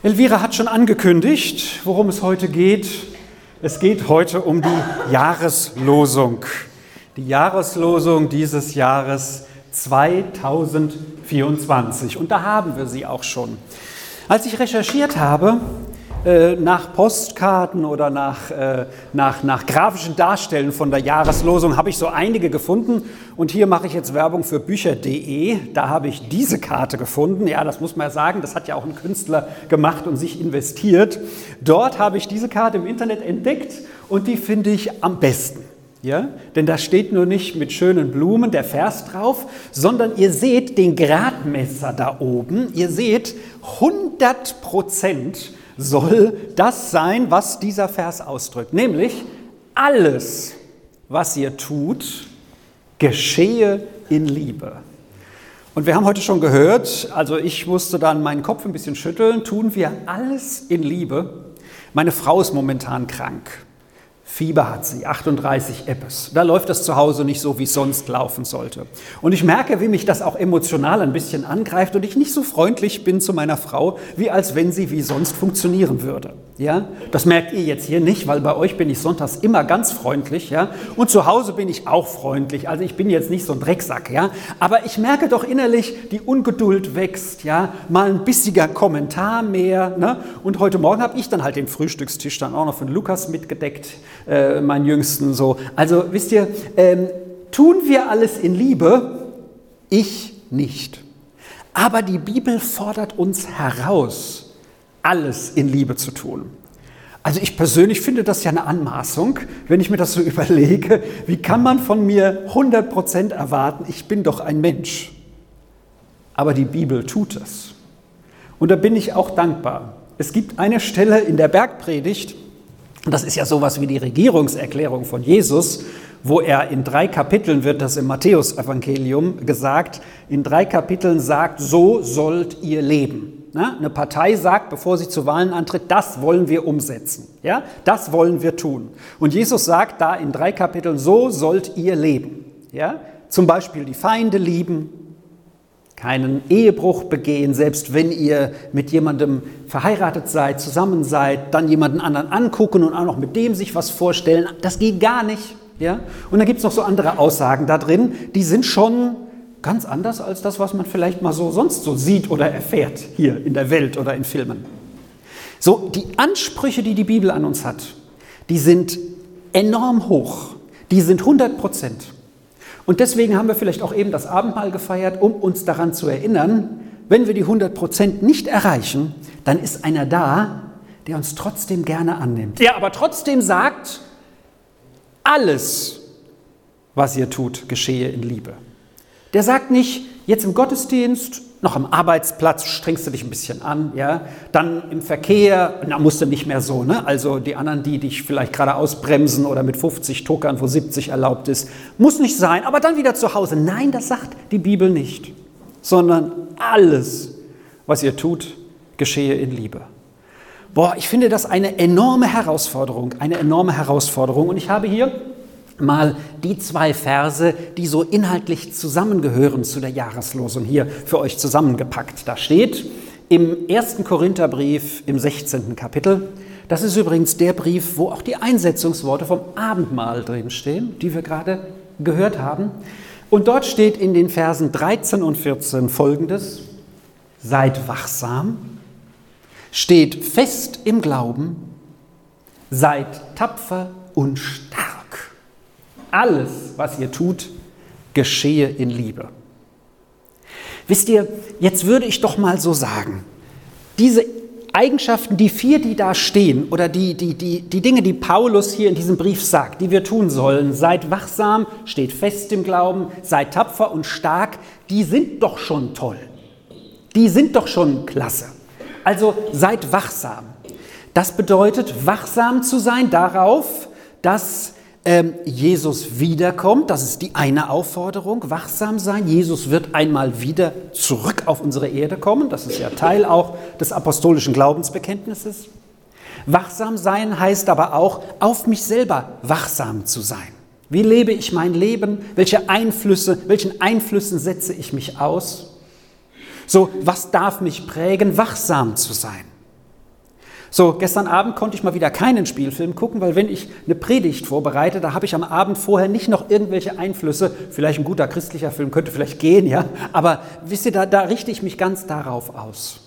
Elvira hat schon angekündigt, worum es heute geht. Es geht heute um die Jahreslosung. Die Jahreslosung dieses Jahres 2024. Und da haben wir sie auch schon. Als ich recherchiert habe, äh, nach Postkarten oder nach, äh, nach, nach grafischen Darstellen von der Jahreslosung habe ich so einige gefunden. Und hier mache ich jetzt Werbung für Bücher.de. Da habe ich diese Karte gefunden. Ja, das muss man ja sagen, das hat ja auch ein Künstler gemacht und sich investiert. Dort habe ich diese Karte im Internet entdeckt und die finde ich am besten. Ja? Denn da steht nur nicht mit schönen Blumen der Vers drauf, sondern ihr seht den Gradmesser da oben. Ihr seht 100 Prozent soll das sein, was dieser Vers ausdrückt, nämlich alles, was ihr tut, geschehe in Liebe. Und wir haben heute schon gehört, also ich musste dann meinen Kopf ein bisschen schütteln, tun wir alles in Liebe. Meine Frau ist momentan krank. Fieber hat sie, 38 Eppes. Da läuft das zu Hause nicht so, wie es sonst laufen sollte. Und ich merke, wie mich das auch emotional ein bisschen angreift und ich nicht so freundlich bin zu meiner Frau, wie als wenn sie wie sonst funktionieren würde. Ja, das merkt ihr jetzt hier nicht, weil bei euch bin ich sonntags immer ganz freundlich, ja. Und zu Hause bin ich auch freundlich. Also ich bin jetzt nicht so ein Drecksack, ja. Aber ich merke doch innerlich, die Ungeduld wächst, ja. Mal ein bissiger Kommentar mehr, ne. Und heute Morgen habe ich dann halt den Frühstückstisch dann auch noch von Lukas mitgedeckt, äh, meinen Jüngsten so. Also wisst ihr, ähm, tun wir alles in Liebe? Ich nicht. Aber die Bibel fordert uns heraus alles in Liebe zu tun. Also ich persönlich finde das ja eine Anmaßung, wenn ich mir das so überlege. Wie kann man von mir 100% erwarten, ich bin doch ein Mensch? Aber die Bibel tut es. Und da bin ich auch dankbar. Es gibt eine Stelle in der Bergpredigt, und das ist ja sowas wie die Regierungserklärung von Jesus, wo er in drei Kapiteln wird das im Matthäusevangelium gesagt, in drei Kapiteln sagt, so sollt ihr leben. Eine Partei sagt, bevor sie zu Wahlen antritt, das wollen wir umsetzen. Ja? Das wollen wir tun. Und Jesus sagt da in drei Kapiteln, so sollt ihr leben. Ja? Zum Beispiel die Feinde lieben, keinen Ehebruch begehen, selbst wenn ihr mit jemandem verheiratet seid, zusammen seid, dann jemanden anderen angucken und auch noch mit dem sich was vorstellen. Das geht gar nicht. Ja? Und dann gibt es noch so andere Aussagen da drin, die sind schon Ganz anders als das, was man vielleicht mal so sonst so sieht oder erfährt hier in der Welt oder in Filmen. So, die Ansprüche, die die Bibel an uns hat, die sind enorm hoch. Die sind 100 Prozent. Und deswegen haben wir vielleicht auch eben das Abendmahl gefeiert, um uns daran zu erinnern, wenn wir die 100 Prozent nicht erreichen, dann ist einer da, der uns trotzdem gerne annimmt. Der aber trotzdem sagt, alles, was ihr tut, geschehe in Liebe. Der sagt nicht, jetzt im Gottesdienst, noch am Arbeitsplatz strengst du dich ein bisschen an, ja, dann im Verkehr, na, musst du nicht mehr so, ne? Also die anderen, die dich vielleicht gerade ausbremsen oder mit 50 tuckern, wo 70 erlaubt ist, muss nicht sein, aber dann wieder zu Hause. Nein, das sagt die Bibel nicht, sondern alles, was ihr tut, geschehe in Liebe. Boah, ich finde das eine enorme Herausforderung, eine enorme Herausforderung. Und ich habe hier mal die zwei Verse, die so inhaltlich zusammengehören zu der Jahreslosung hier für euch zusammengepackt. Da steht im ersten Korintherbrief im 16. Kapitel, das ist übrigens der Brief, wo auch die Einsetzungsworte vom Abendmahl drinstehen, die wir gerade gehört haben. Und dort steht in den Versen 13 und 14 folgendes, seid wachsam, steht fest im Glauben, seid tapfer und stark alles, was ihr tut, geschehe in Liebe. Wisst ihr, jetzt würde ich doch mal so sagen, diese Eigenschaften, die vier, die da stehen, oder die, die, die, die Dinge, die Paulus hier in diesem Brief sagt, die wir tun sollen, seid wachsam, steht fest im Glauben, seid tapfer und stark, die sind doch schon toll. Die sind doch schon klasse. Also seid wachsam. Das bedeutet, wachsam zu sein darauf, dass ähm, Jesus wiederkommt. Das ist die eine Aufforderung, wachsam sein. Jesus wird einmal wieder zurück auf unsere Erde kommen. Das ist ja Teil auch des apostolischen Glaubensbekenntnisses. Wachsam sein heißt aber auch, auf mich selber wachsam zu sein. Wie lebe ich mein Leben? Welche Einflüsse, welchen Einflüssen setze ich mich aus? So, was darf mich prägen, wachsam zu sein? So, gestern Abend konnte ich mal wieder keinen Spielfilm gucken, weil wenn ich eine Predigt vorbereite, da habe ich am Abend vorher nicht noch irgendwelche Einflüsse. Vielleicht ein guter christlicher Film könnte vielleicht gehen, ja. Aber wisst ihr, da, da richte ich mich ganz darauf aus.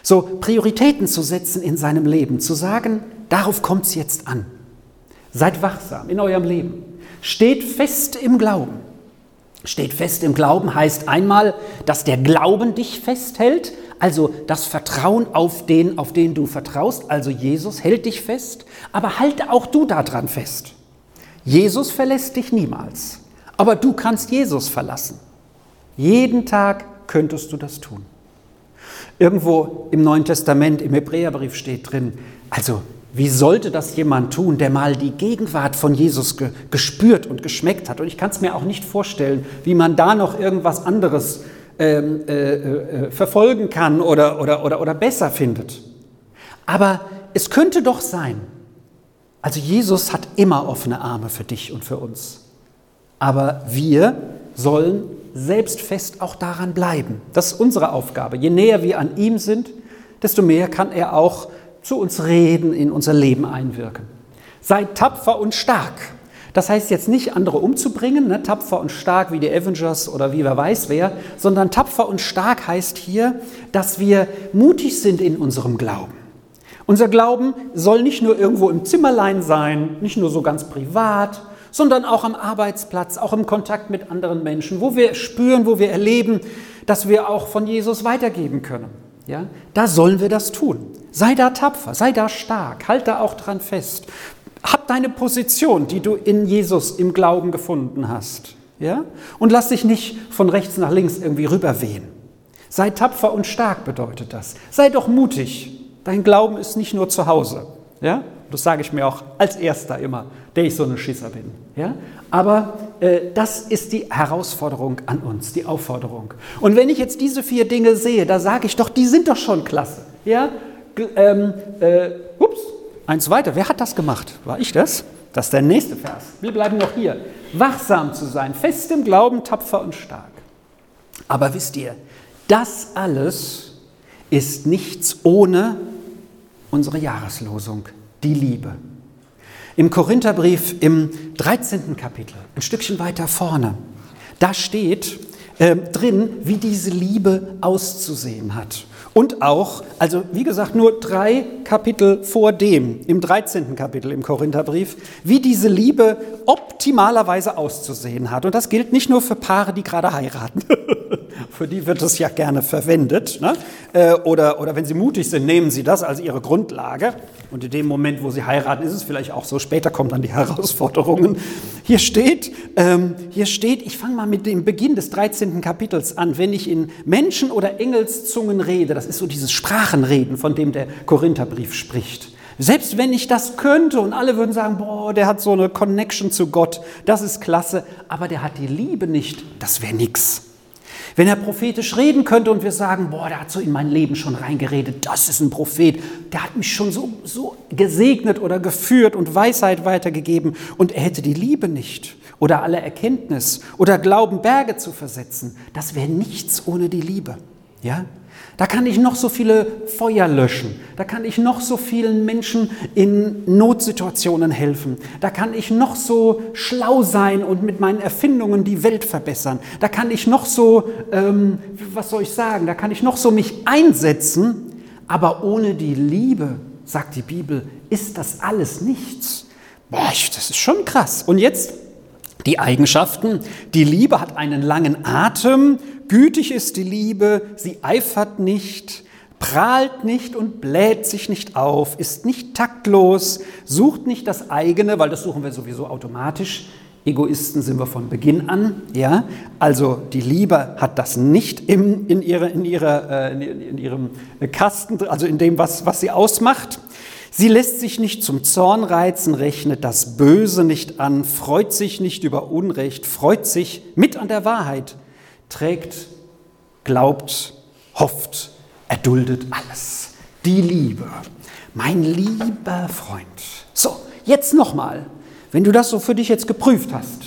So, Prioritäten zu setzen in seinem Leben, zu sagen, darauf kommt es jetzt an. Seid wachsam in eurem Leben. Steht fest im Glauben. Steht fest im Glauben heißt einmal, dass der Glauben dich festhält, also das Vertrauen auf den, auf den du vertraust, also Jesus hält dich fest, aber halte auch du daran fest. Jesus verlässt dich niemals, aber du kannst Jesus verlassen. Jeden Tag könntest du das tun. Irgendwo im Neuen Testament, im Hebräerbrief steht drin, also wie sollte das jemand tun, der mal die Gegenwart von Jesus ge gespürt und geschmeckt hat? Und ich kann es mir auch nicht vorstellen, wie man da noch irgendwas anderes ähm, äh, äh, verfolgen kann oder, oder, oder, oder besser findet. Aber es könnte doch sein, also Jesus hat immer offene Arme für dich und für uns. Aber wir sollen selbstfest auch daran bleiben. Das ist unsere Aufgabe. Je näher wir an ihm sind, desto mehr kann er auch zu uns reden, in unser Leben einwirken. Sei tapfer und stark. Das heißt jetzt nicht, andere umzubringen, ne, tapfer und stark wie die Avengers oder wie wer weiß wer, sondern tapfer und stark heißt hier, dass wir mutig sind in unserem Glauben. Unser Glauben soll nicht nur irgendwo im Zimmerlein sein, nicht nur so ganz privat, sondern auch am Arbeitsplatz, auch im Kontakt mit anderen Menschen, wo wir spüren, wo wir erleben, dass wir auch von Jesus weitergeben können. Ja, da sollen wir das tun. Sei da tapfer, sei da stark, halt da auch dran fest. Hab deine Position, die du in Jesus im Glauben gefunden hast. Ja? Und lass dich nicht von rechts nach links irgendwie rüberwehen. Sei tapfer und stark bedeutet das. Sei doch mutig. Dein Glauben ist nicht nur zu Hause. Ja? Das sage ich mir auch als Erster immer, der ich so eine Schisser bin. Ja? Aber das ist die Herausforderung an uns, die Aufforderung. Und wenn ich jetzt diese vier Dinge sehe, da sage ich doch, die sind doch schon klasse. Ja? Ähm, äh, ups, Eins weiter, wer hat das gemacht? War ich das? Das ist der nächste Vers. Wir bleiben noch hier. Wachsam zu sein, fest im Glauben, tapfer und stark. Aber wisst ihr, das alles ist nichts ohne unsere Jahreslosung, die Liebe. Im Korintherbrief im 13. Kapitel, ein Stückchen weiter vorne, da steht äh, drin, wie diese Liebe auszusehen hat. Und auch, also wie gesagt, nur drei Kapitel vor dem, im 13. Kapitel im Korintherbrief, wie diese Liebe optimalerweise auszusehen hat. Und das gilt nicht nur für Paare, die gerade heiraten. für die wird es ja gerne verwendet. Ne? Äh, oder, oder wenn sie mutig sind, nehmen sie das als ihre Grundlage. Und in dem Moment, wo sie heiraten, ist es vielleicht auch so. Später kommen dann die Herausforderungen. Hier steht, ähm, hier steht, ich fange mal mit dem Beginn des 13. Kapitels an. Wenn ich in Menschen- oder Engelszungen rede, das ist so dieses Sprachenreden, von dem der Korintherbrief spricht. Selbst wenn ich das könnte und alle würden sagen, boah, der hat so eine Connection zu Gott, das ist klasse, aber der hat die Liebe nicht, das wäre nix. Wenn er prophetisch reden könnte und wir sagen, boah, der hat so in mein Leben schon reingeredet, das ist ein Prophet, der hat mich schon so, so gesegnet oder geführt und Weisheit weitergegeben und er hätte die Liebe nicht oder alle Erkenntnis oder Glauben, Berge zu versetzen, das wäre nichts ohne die Liebe. Ja? Da kann ich noch so viele Feuer löschen. Da kann ich noch so vielen Menschen in Notsituationen helfen. Da kann ich noch so schlau sein und mit meinen Erfindungen die Welt verbessern. Da kann ich noch so, ähm, was soll ich sagen, da kann ich noch so mich einsetzen. Aber ohne die Liebe, sagt die Bibel, ist das alles nichts. Boah, das ist schon krass. Und jetzt die Eigenschaften. Die Liebe hat einen langen Atem Gütig ist die Liebe, sie eifert nicht, prahlt nicht und bläht sich nicht auf, ist nicht taktlos, sucht nicht das eigene, weil das suchen wir sowieso automatisch. Egoisten sind wir von Beginn an, ja. Also die Liebe hat das nicht im, in, ihre, in, ihre, äh, in ihrem Kasten, also in dem, was, was sie ausmacht. Sie lässt sich nicht zum Zorn reizen, rechnet das Böse nicht an, freut sich nicht über Unrecht, freut sich mit an der Wahrheit, trägt, glaubt, hofft, erduldet alles. Die Liebe, mein lieber Freund. So, jetzt nochmal, wenn du das so für dich jetzt geprüft hast,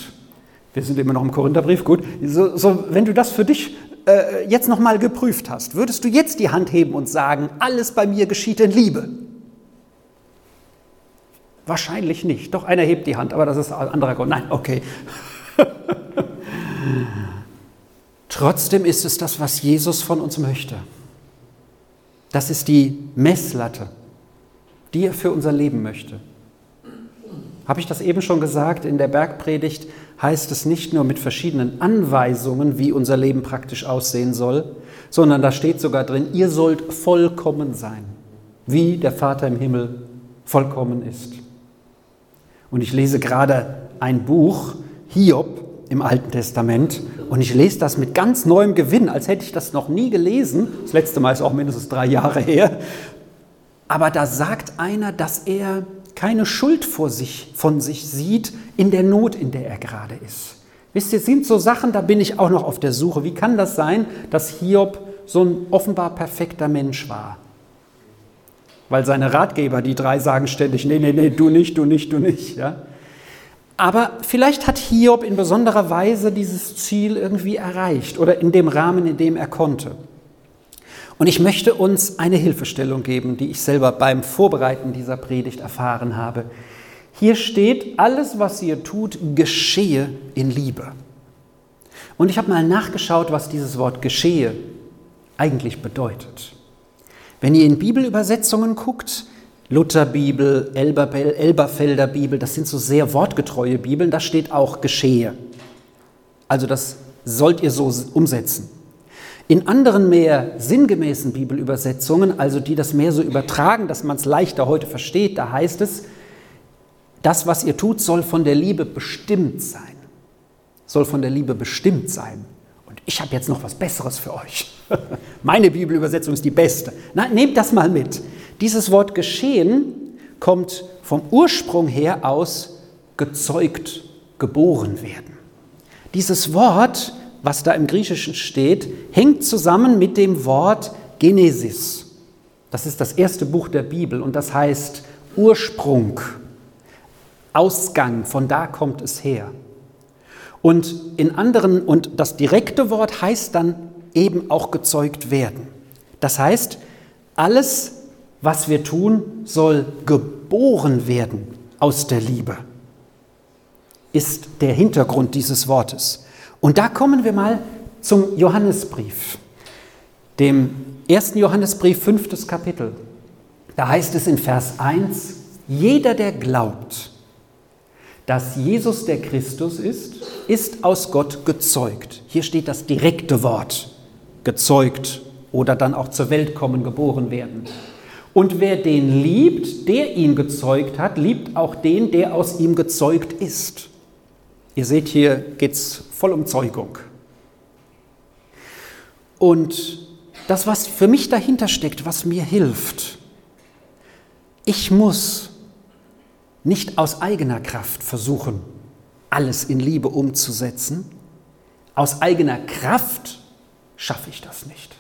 wir sind immer noch im Korintherbrief, gut, so, so wenn du das für dich äh, jetzt nochmal geprüft hast, würdest du jetzt die Hand heben und sagen, alles bei mir geschieht in Liebe? Wahrscheinlich nicht. Doch einer hebt die Hand, aber das ist ein anderer Grund. Nein, okay. Trotzdem ist es das, was Jesus von uns möchte. Das ist die Messlatte, die er für unser Leben möchte. Habe ich das eben schon gesagt? In der Bergpredigt heißt es nicht nur mit verschiedenen Anweisungen, wie unser Leben praktisch aussehen soll, sondern da steht sogar drin, ihr sollt vollkommen sein, wie der Vater im Himmel vollkommen ist. Und ich lese gerade ein Buch, Hiob im Alten Testament, und ich lese das mit ganz neuem Gewinn, als hätte ich das noch nie gelesen. Das letzte Mal ist auch mindestens drei Jahre her. Aber da sagt einer, dass er keine Schuld vor sich, von sich sieht in der Not, in der er gerade ist. Wisst ihr, sind so Sachen, da bin ich auch noch auf der Suche. Wie kann das sein, dass Hiob so ein offenbar perfekter Mensch war? Weil seine Ratgeber, die drei, sagen ständig, nee, nee, nee, du nicht, du nicht, du nicht. Ja? Aber vielleicht hat Hiob in besonderer Weise dieses Ziel irgendwie erreicht oder in dem Rahmen, in dem er konnte. Und ich möchte uns eine Hilfestellung geben, die ich selber beim Vorbereiten dieser Predigt erfahren habe. Hier steht, alles, was ihr tut, geschehe in Liebe. Und ich habe mal nachgeschaut, was dieses Wort geschehe eigentlich bedeutet. Wenn ihr in Bibelübersetzungen guckt, Lutherbibel, Elberfelder Bibel, das sind so sehr wortgetreue Bibeln, da steht auch geschehe. Also das sollt ihr so umsetzen. In anderen mehr sinngemäßen Bibelübersetzungen, also die das mehr so übertragen, dass man es leichter heute versteht, da heißt es, das, was ihr tut, soll von der Liebe bestimmt sein. Soll von der Liebe bestimmt sein. Und ich habe jetzt noch was Besseres für euch. Meine Bibelübersetzung ist die beste. Na, nehmt das mal mit. Dieses Wort geschehen kommt vom Ursprung her aus gezeugt, geboren werden. Dieses Wort was da im Griechischen steht, hängt zusammen mit dem Wort Genesis. Das ist das erste Buch der Bibel und das heißt Ursprung, Ausgang, von da kommt es her. Und in anderen, und das direkte Wort heißt dann eben auch gezeugt werden. Das heißt, alles, was wir tun, soll geboren werden aus der Liebe, ist der Hintergrund dieses Wortes. Und da kommen wir mal zum Johannesbrief, dem ersten Johannesbrief, fünftes Kapitel. Da heißt es in Vers 1, jeder, der glaubt, dass Jesus der Christus ist, ist aus Gott gezeugt. Hier steht das direkte Wort, gezeugt oder dann auch zur Welt kommen, geboren werden. Und wer den liebt, der ihn gezeugt hat, liebt auch den, der aus ihm gezeugt ist. Ihr seht, hier geht es voll um Zeugung. Und das, was für mich dahinter steckt, was mir hilft, ich muss nicht aus eigener Kraft versuchen, alles in Liebe umzusetzen. Aus eigener Kraft schaffe ich das nicht.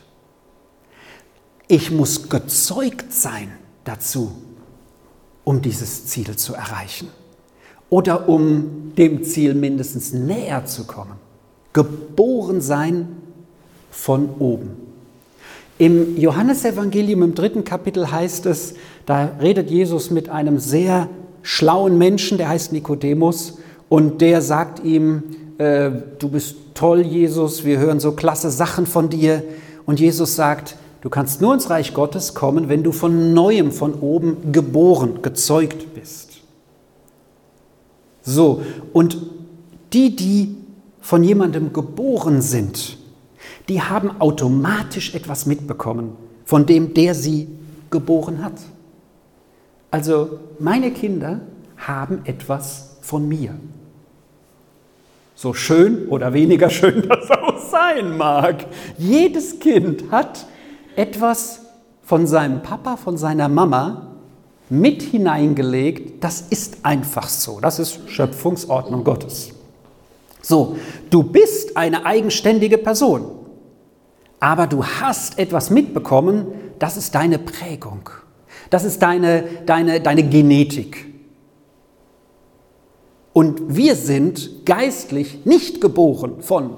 Ich muss gezeugt sein dazu, um dieses Ziel zu erreichen oder um dem Ziel mindestens näher zu kommen. Geboren sein von oben. Im Johannesevangelium im dritten Kapitel heißt es, da redet Jesus mit einem sehr schlauen Menschen, der heißt Nikodemus, und der sagt ihm, äh, du bist toll, Jesus, wir hören so klasse Sachen von dir. Und Jesus sagt, du kannst nur ins Reich Gottes kommen, wenn du von neuem, von oben geboren, gezeugt bist. So, und die, die von jemandem geboren sind, die haben automatisch etwas mitbekommen, von dem der sie geboren hat. Also meine Kinder haben etwas von mir. So schön oder weniger schön das auch sein mag. Jedes Kind hat etwas von seinem Papa, von seiner Mama, mit hineingelegt, das ist einfach so. Das ist Schöpfungsordnung Gottes. So, du bist eine eigenständige Person, aber du hast etwas mitbekommen, das ist deine Prägung. Das ist deine, deine, deine Genetik. Und wir sind geistlich nicht geboren von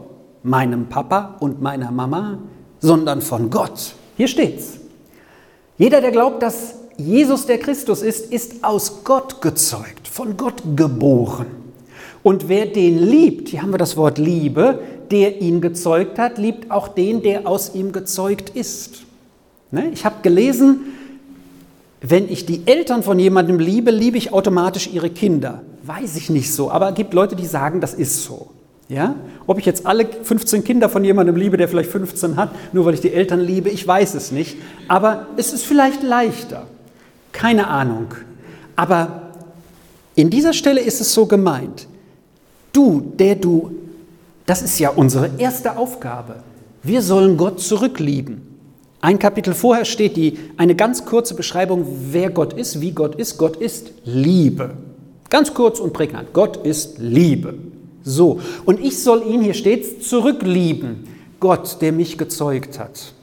meinem Papa und meiner Mama, sondern von Gott. Hier steht's. Jeder, der glaubt, dass Jesus der Christus ist, ist aus Gott gezeugt, von Gott geboren. Und wer den liebt, hier haben wir das Wort Liebe, der ihn gezeugt hat, liebt auch den, der aus ihm gezeugt ist. Ne? Ich habe gelesen, wenn ich die Eltern von jemandem liebe, liebe ich automatisch ihre Kinder. Weiß ich nicht so, aber es gibt Leute, die sagen, das ist so. Ja? Ob ich jetzt alle 15 Kinder von jemandem liebe, der vielleicht 15 hat, nur weil ich die Eltern liebe, ich weiß es nicht. Aber es ist vielleicht leichter. Keine Ahnung. Aber in dieser Stelle ist es so gemeint. Du, der du, das ist ja unsere erste Aufgabe. Wir sollen Gott zurücklieben. Ein Kapitel vorher steht die, eine ganz kurze Beschreibung, wer Gott ist, wie Gott ist. Gott ist Liebe. Ganz kurz und prägnant. Gott ist Liebe. So. Und ich soll ihn, hier steht, zurücklieben. Gott, der mich gezeugt hat.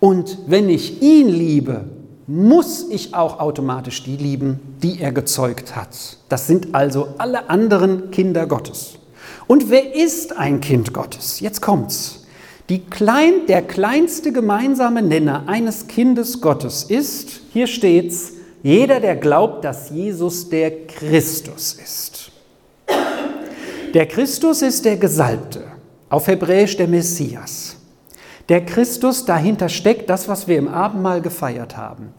Und wenn ich ihn liebe, muss ich auch automatisch die lieben, die er gezeugt hat. Das sind also alle anderen Kinder Gottes. Und wer ist ein Kind Gottes? Jetzt kommt's. Klein, der kleinste gemeinsame Nenner eines Kindes Gottes ist, hier steht's, jeder, der glaubt, dass Jesus der Christus ist. Der Christus ist der Gesalbte, auf Hebräisch der Messias. Der Christus, dahinter steckt das, was wir im Abendmahl gefeiert haben.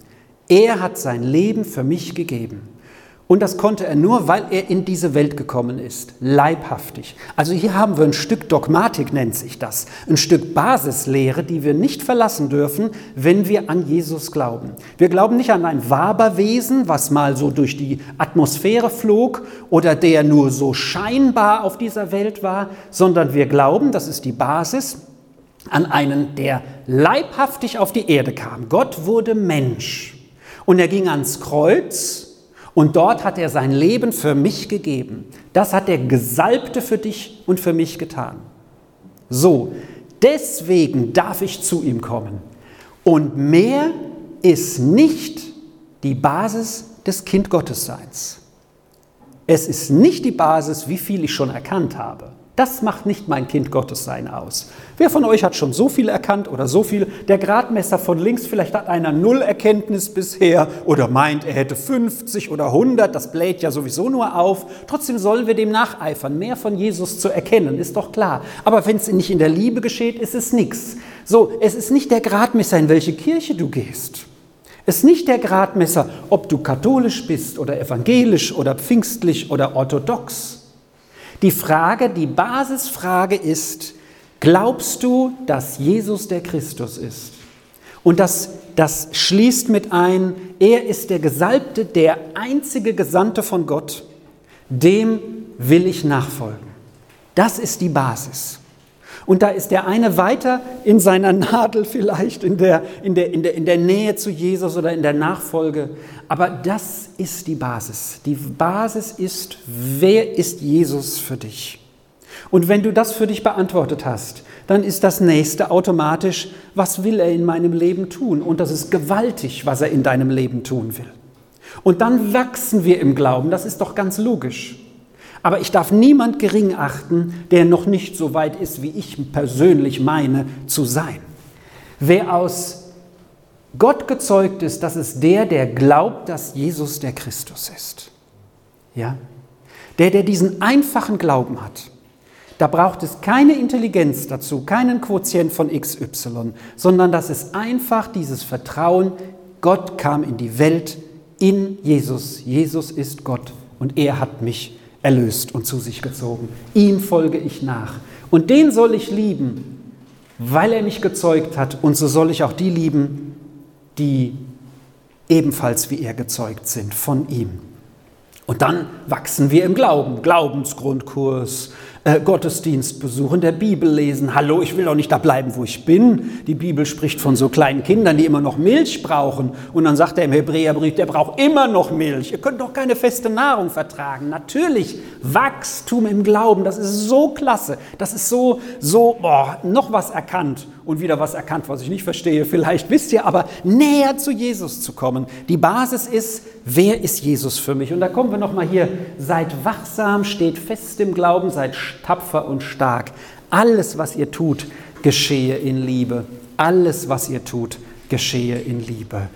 Er hat sein Leben für mich gegeben. Und das konnte er nur, weil er in diese Welt gekommen ist, leibhaftig. Also hier haben wir ein Stück Dogmatik, nennt sich das, ein Stück Basislehre, die wir nicht verlassen dürfen, wenn wir an Jesus glauben. Wir glauben nicht an ein Waberwesen, was mal so durch die Atmosphäre flog oder der nur so scheinbar auf dieser Welt war, sondern wir glauben, das ist die Basis, an einen, der leibhaftig auf die Erde kam. Gott wurde Mensch und er ging ans Kreuz und dort hat er sein Leben für mich gegeben. Das hat der Gesalbte für dich und für mich getan. So, deswegen darf ich zu ihm kommen. Und mehr ist nicht die Basis des Kindgottesseins. Es ist nicht die Basis, wie viel ich schon erkannt habe. Das macht nicht mein Kind Gottes sein aus. Wer von euch hat schon so viel erkannt oder so viel? Der Gradmesser von links, vielleicht hat einer null Erkenntnis bisher oder meint, er hätte 50 oder 100, das bläht ja sowieso nur auf. Trotzdem sollen wir dem nacheifern, mehr von Jesus zu erkennen, ist doch klar. Aber wenn es nicht in der Liebe geschieht, ist es nichts. So, es ist nicht der Gradmesser, in welche Kirche du gehst. Es ist nicht der Gradmesser, ob du katholisch bist oder evangelisch oder pfingstlich oder orthodox. Die Frage, die Basisfrage ist, glaubst du, dass Jesus der Christus ist? Und das, das schließt mit ein, er ist der Gesalbte, der einzige Gesandte von Gott, dem will ich nachfolgen. Das ist die Basis. Und da ist der eine weiter in seiner Nadel vielleicht, in der, in, der, in, der, in der Nähe zu Jesus oder in der Nachfolge. Aber das ist die Basis. Die Basis ist, wer ist Jesus für dich? Und wenn du das für dich beantwortet hast, dann ist das nächste automatisch, was will er in meinem Leben tun? Und das ist gewaltig, was er in deinem Leben tun will. Und dann wachsen wir im Glauben, das ist doch ganz logisch. Aber ich darf niemand gering achten, der noch nicht so weit ist, wie ich persönlich meine zu sein. Wer aus Gott gezeugt ist, das ist der, der glaubt, dass Jesus der Christus ist. Ja? Der, der diesen einfachen Glauben hat. Da braucht es keine Intelligenz dazu, keinen Quotient von XY, sondern das ist einfach dieses Vertrauen, Gott kam in die Welt in Jesus. Jesus ist Gott und er hat mich erlöst und zu sich gezogen. Ihm folge ich nach. Und den soll ich lieben, weil er mich gezeugt hat. Und so soll ich auch die lieben, die ebenfalls wie er gezeugt sind von ihm. Und dann wachsen wir im Glauben. Glaubensgrundkurs, äh, Gottesdienst besuchen, der Bibel lesen. Hallo, ich will doch nicht da bleiben, wo ich bin. Die Bibel spricht von so kleinen Kindern, die immer noch Milch brauchen. Und dann sagt er im Hebräerbrief, der braucht immer noch Milch. Ihr könnt doch keine feste Nahrung vertragen. Natürlich, Wachstum im Glauben, das ist so klasse. Das ist so, so, boah, noch was erkannt und wieder was erkannt, was ich nicht verstehe. Vielleicht wisst ihr, aber näher zu Jesus zu kommen. Die Basis ist, wer ist Jesus für mich? Und da kommen wir nochmal hier, seid wachsam, steht fest im Glauben, seid tapfer und stark. Alles, was ihr tut, geschehe in Liebe. Alles, was ihr tut, geschehe in Liebe.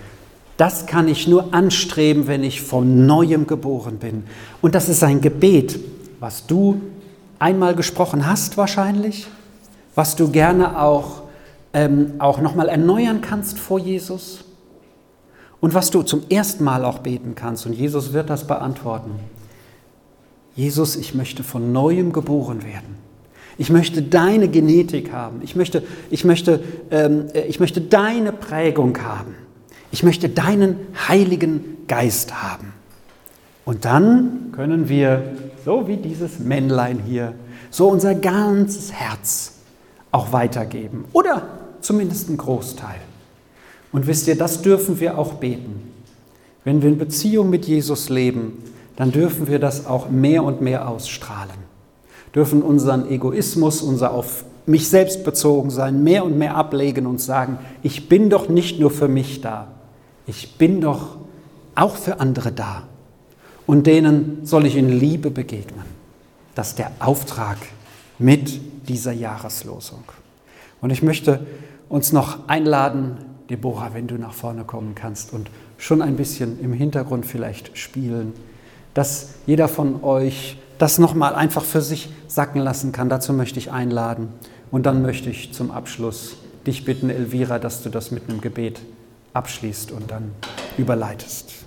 Das kann ich nur anstreben, wenn ich von neuem geboren bin. Und das ist ein Gebet, was du einmal gesprochen hast wahrscheinlich, was du gerne auch, ähm, auch nochmal erneuern kannst vor Jesus und was du zum ersten Mal auch beten kannst. Und Jesus wird das beantworten. Jesus, ich möchte von neuem geboren werden. Ich möchte deine Genetik haben. Ich möchte, ich möchte, ähm, ich möchte deine Prägung haben. Ich möchte deinen Heiligen Geist haben. Und dann können wir, so wie dieses Männlein hier, so unser ganzes Herz auch weitergeben. Oder zumindest einen Großteil. Und wisst ihr, das dürfen wir auch beten. Wenn wir in Beziehung mit Jesus leben, dann dürfen wir das auch mehr und mehr ausstrahlen. Dürfen unseren Egoismus, unser auf mich selbst bezogen sein, mehr und mehr ablegen und sagen, ich bin doch nicht nur für mich da, ich bin doch auch für andere da. Und denen soll ich in Liebe begegnen. Das ist der Auftrag mit dieser Jahreslosung. Und ich möchte uns noch einladen, Deborah, wenn du nach vorne kommen kannst und schon ein bisschen im Hintergrund vielleicht spielen, dass jeder von euch das nochmal einfach für sich sacken lassen kann. Dazu möchte ich einladen. Und dann möchte ich zum Abschluss dich bitten, Elvira, dass du das mit einem Gebet abschließt und dann überleitest.